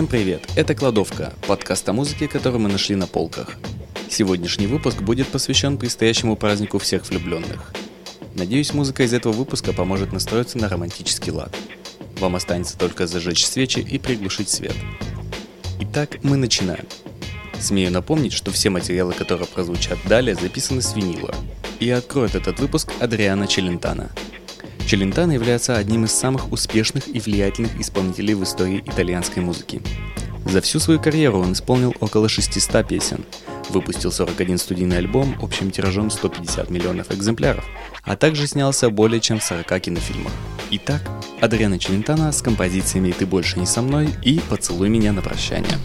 Всем привет! Это «Кладовка» – подкаст о музыке, который мы нашли на полках. Сегодняшний выпуск будет посвящен предстоящему празднику всех влюбленных. Надеюсь, музыка из этого выпуска поможет настроиться на романтический лад. Вам останется только зажечь свечи и приглушить свет. Итак, мы начинаем. Смею напомнить, что все материалы, которые прозвучат далее, записаны с винила. И откроет этот выпуск Адриана Челентана – Челентано является одним из самых успешных и влиятельных исполнителей в истории итальянской музыки. За всю свою карьеру он исполнил около 600 песен, выпустил 41 студийный альбом общим тиражом 150 миллионов экземпляров, а также снялся более чем в 40 кинофильмах. Итак, Адриана Челентано с композициями «Ты больше не со мной» и «Поцелуй меня на прощание».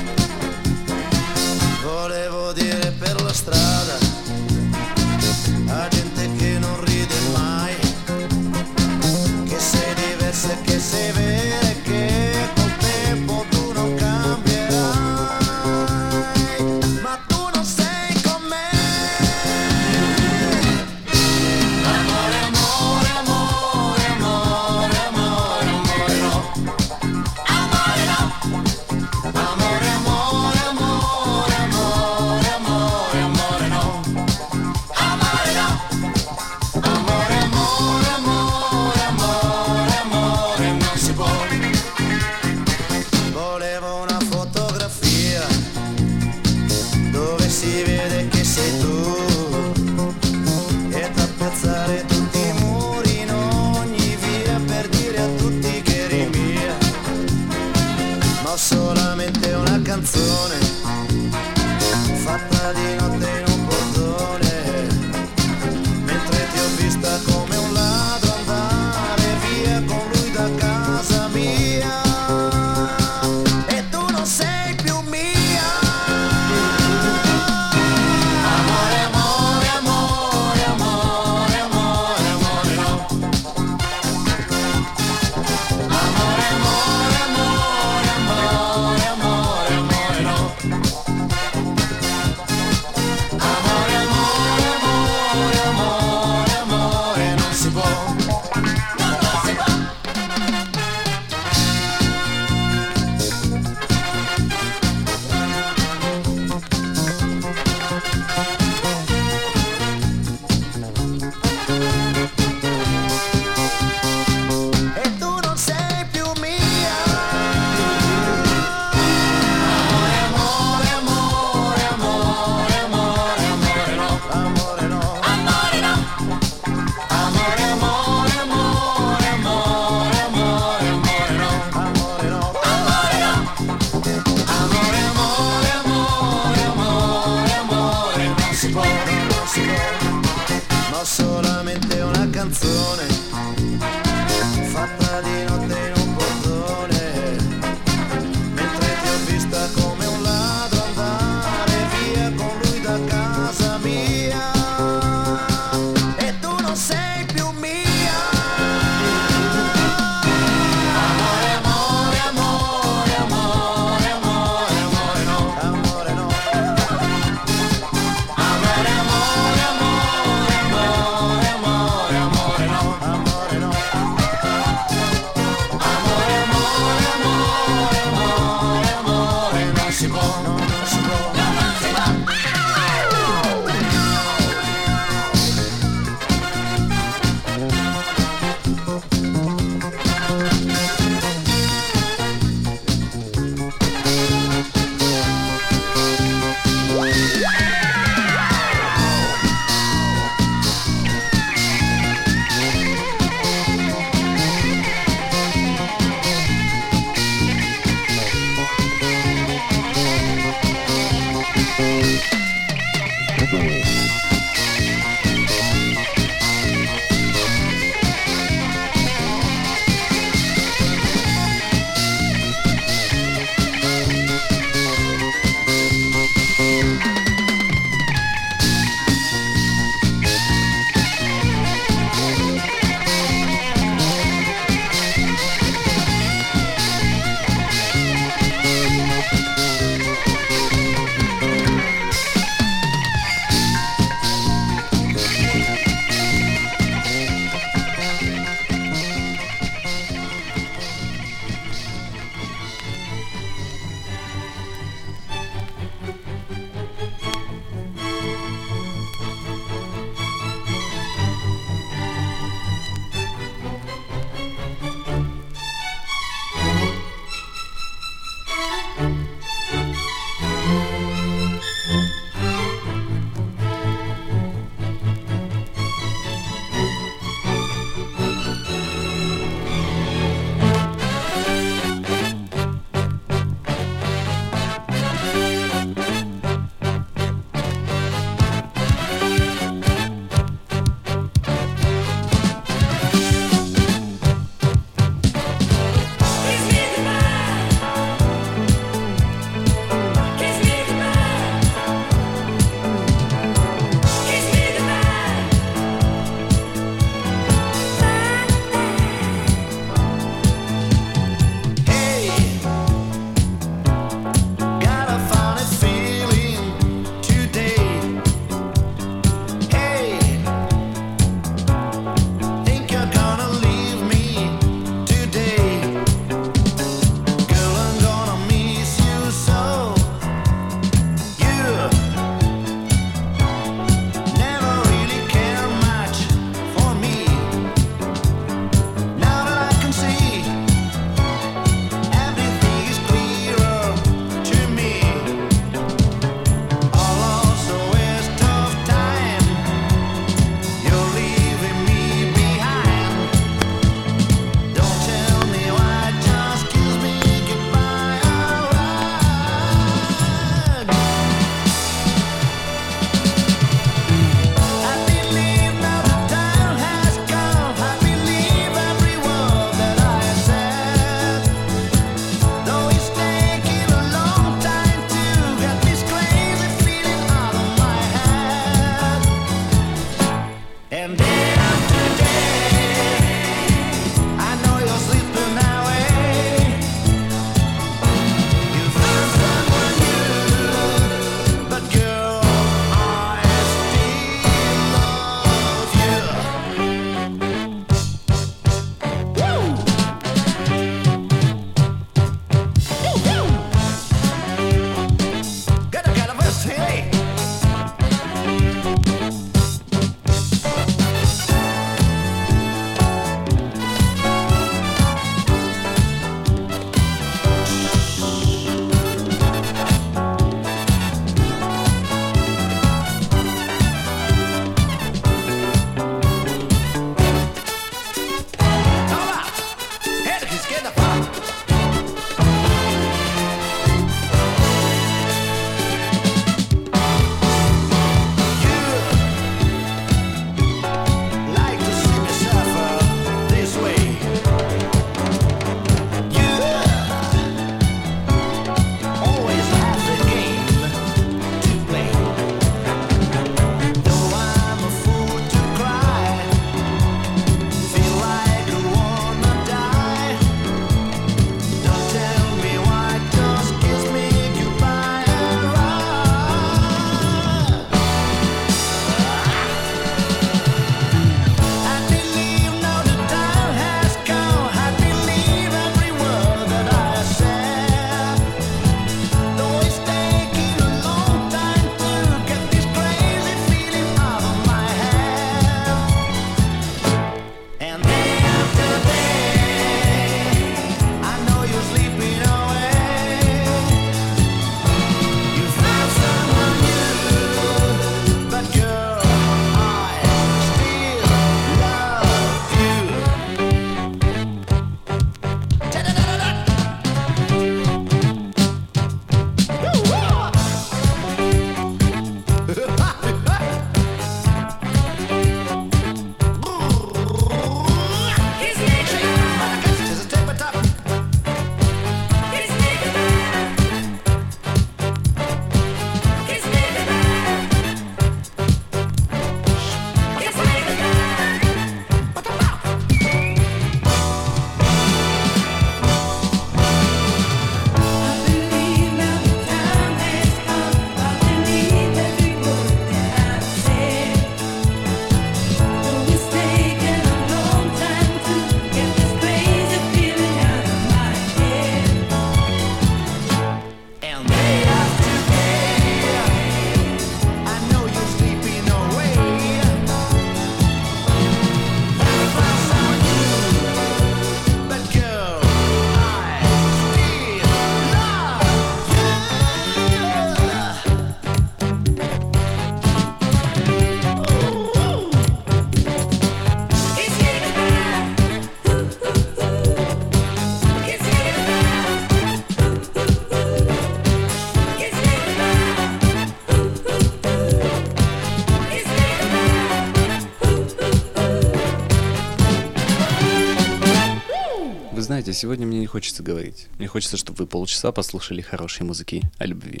Сегодня мне не хочется говорить. Мне хочется, чтобы вы полчаса послушали хорошей музыки о любви.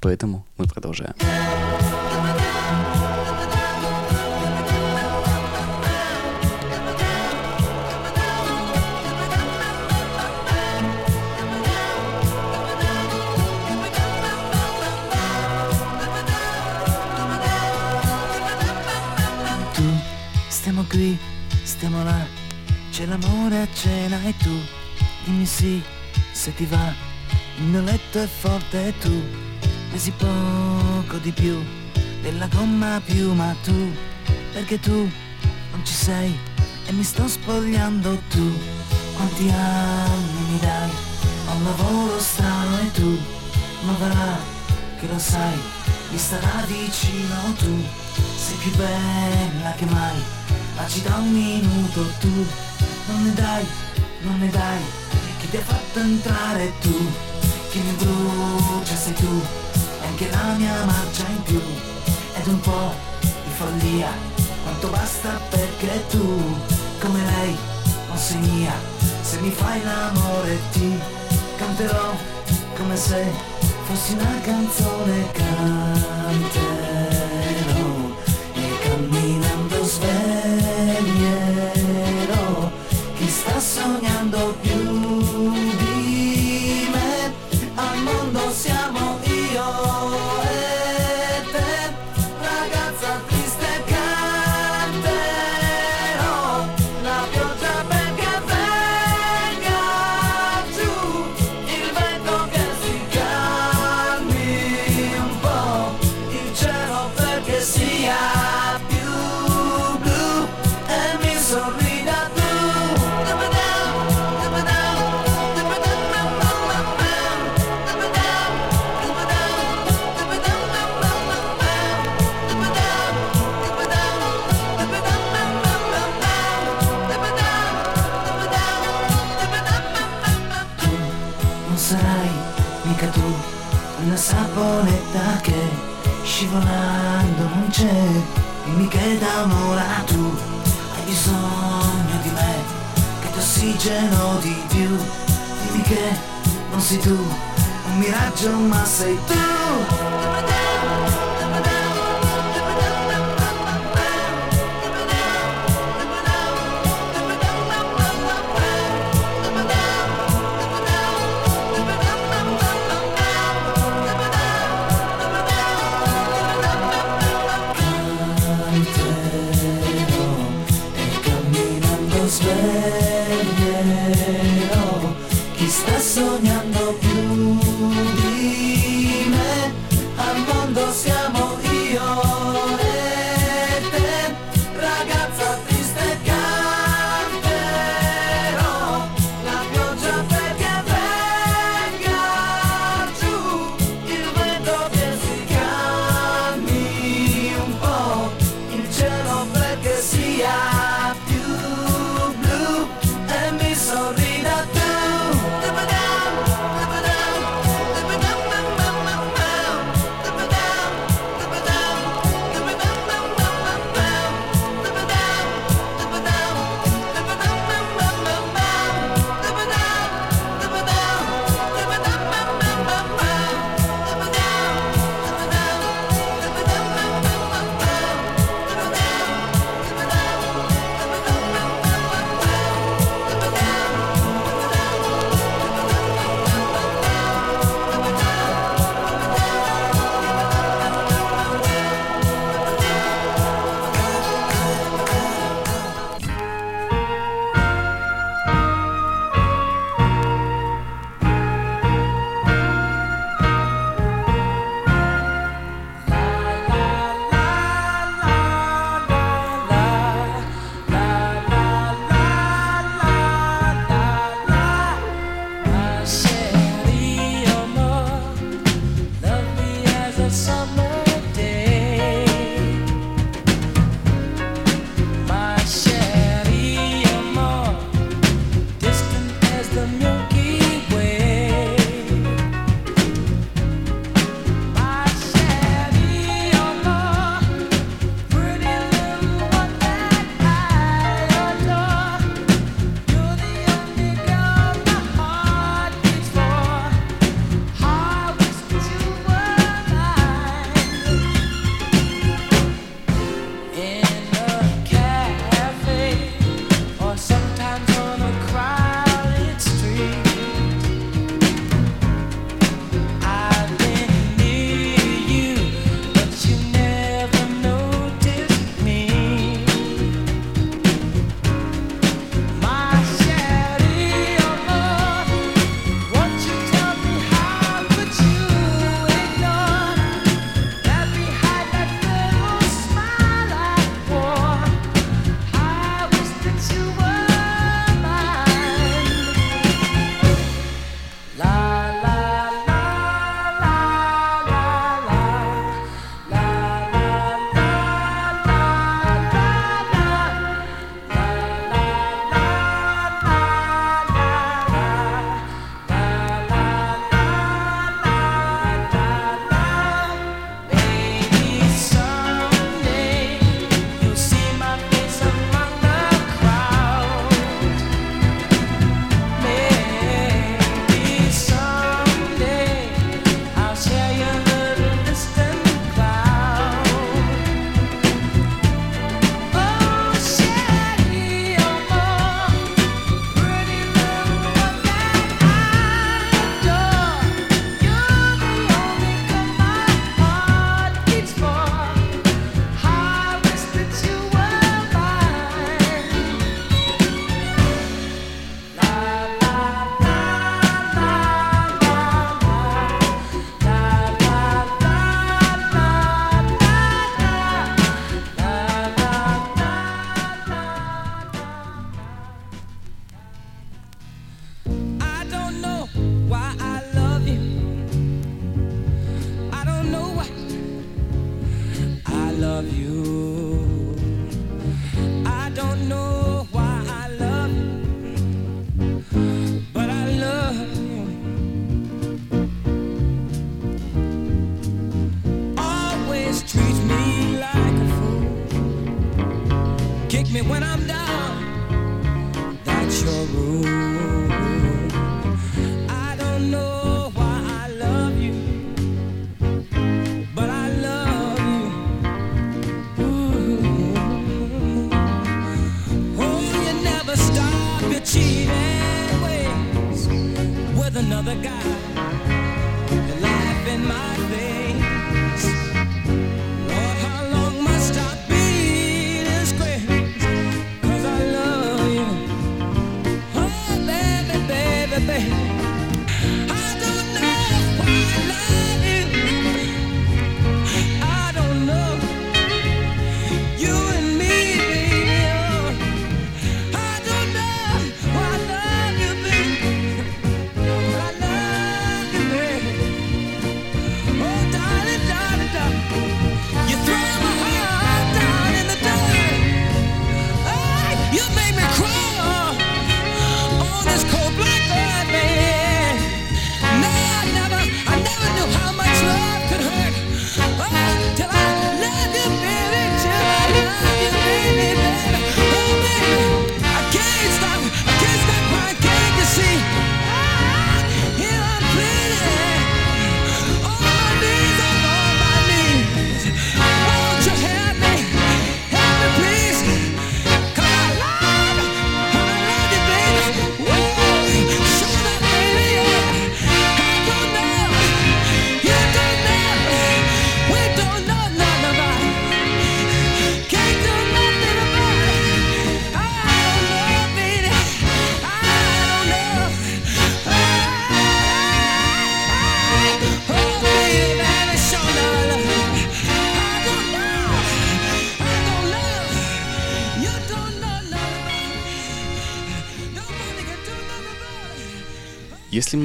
Поэтому мы продолжаем. Stiamo là, c'è l'amore a cena e tu dimmi sì se ti va. Il mio letto è forte e tu pesi poco di più della gomma più, ma tu perché tu non ci sei e mi sto spogliando tu. Quanti anni mi dai? Ho un lavoro strano e tu, ma va che lo sai, mi starà vicino tu. Sei più bella che mai, ma ci da un minuto tu. Non ne dai, non ne dai, ti ha fatto entrare tu? Chi mi brucia sei tu, e anche la mia marcia in più. Ed un po' di follia, quanto basta perché tu, come lei, non sei mia. Se mi fai l'amore ti canterò come se fossi una canzone canterò scivolando non c'è dimmi che da un'ora tu hai bisogno di me che ti ossigeno di più. Dimmi che non sei tu un miraggio ma sei tu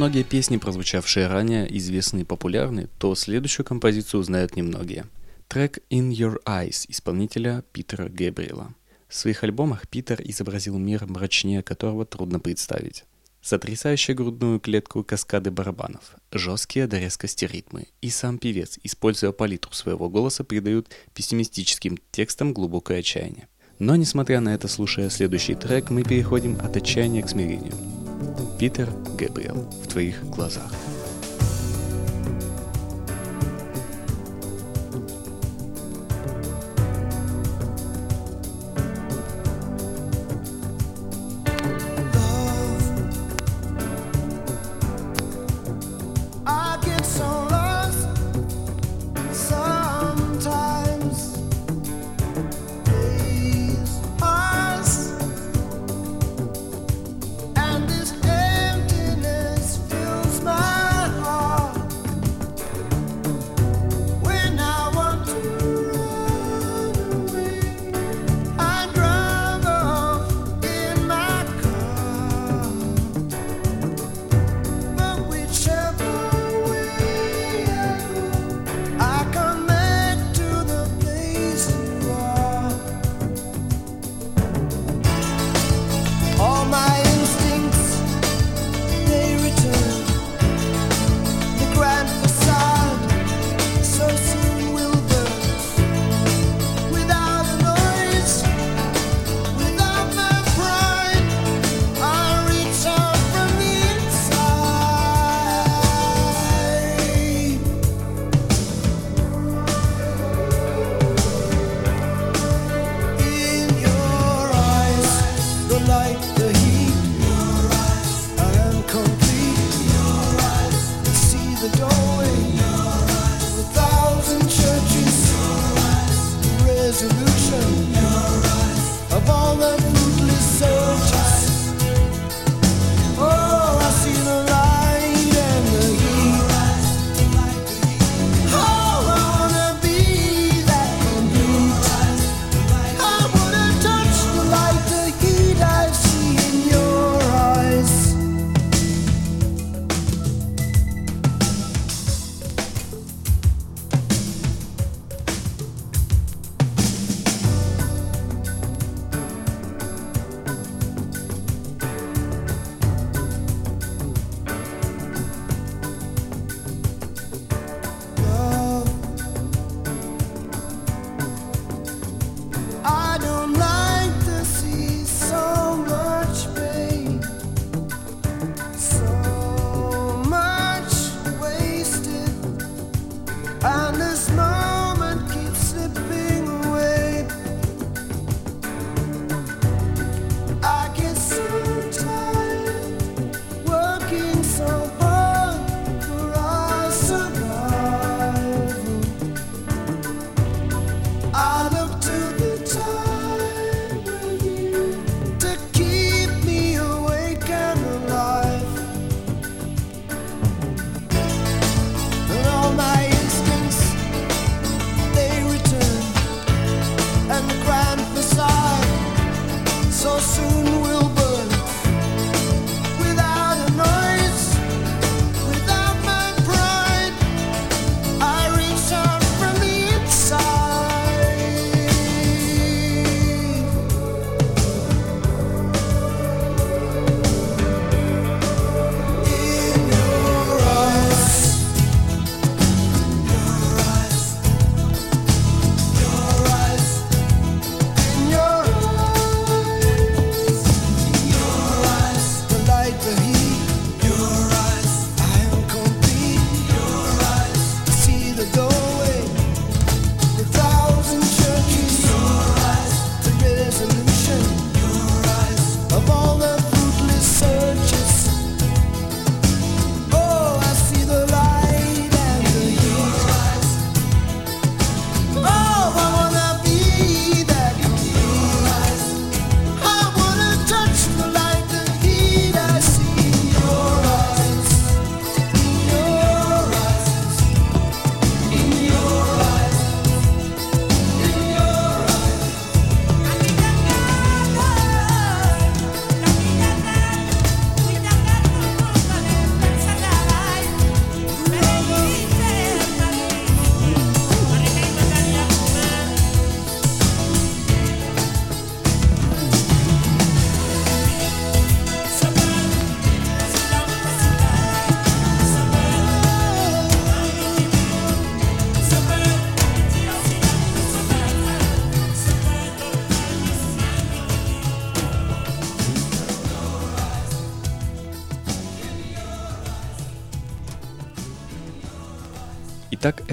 многие песни, прозвучавшие ранее, известны и популярны, то следующую композицию узнают немногие. Трек «In Your Eyes» исполнителя Питера Гэбриэла. В своих альбомах Питер изобразил мир, мрачнее которого трудно представить. Сотрясающая грудную клетку каскады барабанов, жесткие до резкости ритмы. И сам певец, используя палитру своего голоса, придают пессимистическим текстам глубокое отчаяние. Но несмотря на это, слушая следующий трек, мы переходим от отчаяния к смирению. Питер Гэбриэл в твоих глазах.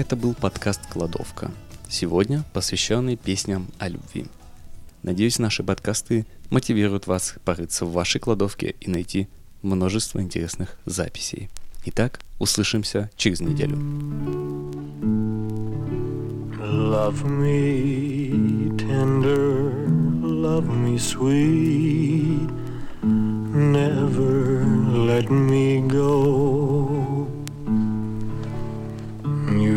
Это был подкаст «Кладовка». Сегодня посвященный песням о любви. Надеюсь, наши подкасты мотивируют вас порыться в вашей кладовке и найти множество интересных записей. Итак, услышимся через неделю. Love me tender, love me sweet, never let me go.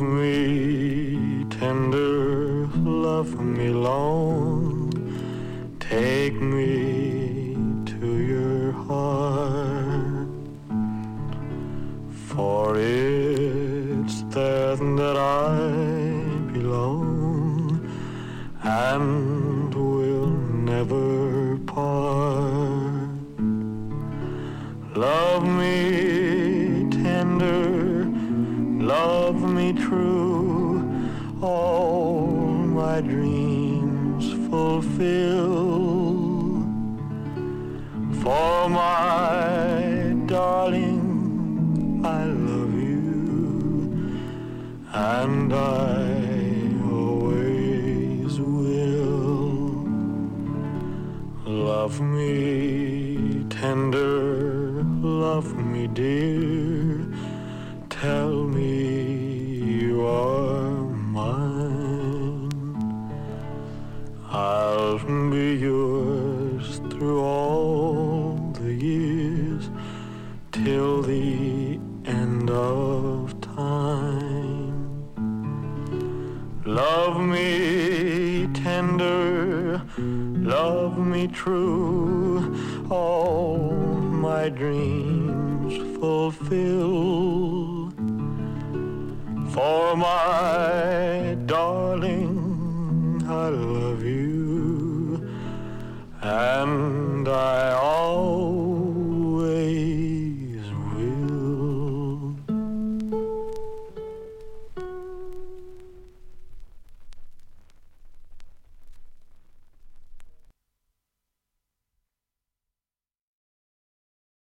Love me tender, love me long, take me my darling, I love you, and I always will. Love me tender, love me dear, tell me For my darling, I love you, and I